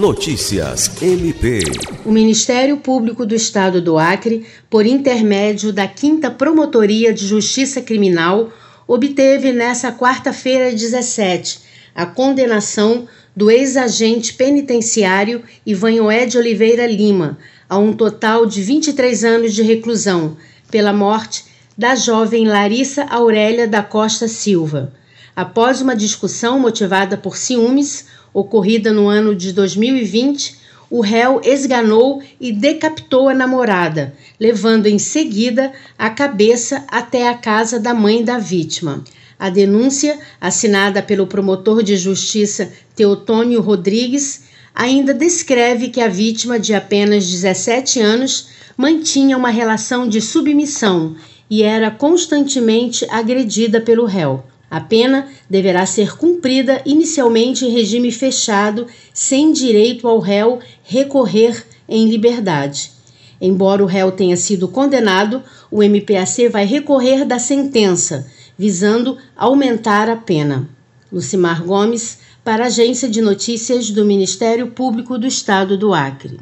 Notícias MP. O Ministério Público do Estado do Acre, por intermédio da 5 Promotoria de Justiça Criminal, obteve nesta quarta-feira 17 a condenação do ex-agente penitenciário Ivanhoé de Oliveira Lima a um total de 23 anos de reclusão pela morte da jovem Larissa Aurélia da Costa Silva. Após uma discussão motivada por ciúmes, ocorrida no ano de 2020, o réu esganou e decapitou a namorada, levando em seguida a cabeça até a casa da mãe da vítima. A denúncia, assinada pelo promotor de justiça Teotônio Rodrigues, ainda descreve que a vítima, de apenas 17 anos, mantinha uma relação de submissão e era constantemente agredida pelo réu. A pena deverá ser cumprida inicialmente em regime fechado, sem direito ao réu recorrer em liberdade. Embora o réu tenha sido condenado, o MPAC vai recorrer da sentença, visando aumentar a pena. Lucimar Gomes, para a Agência de Notícias do Ministério Público do Estado do Acre.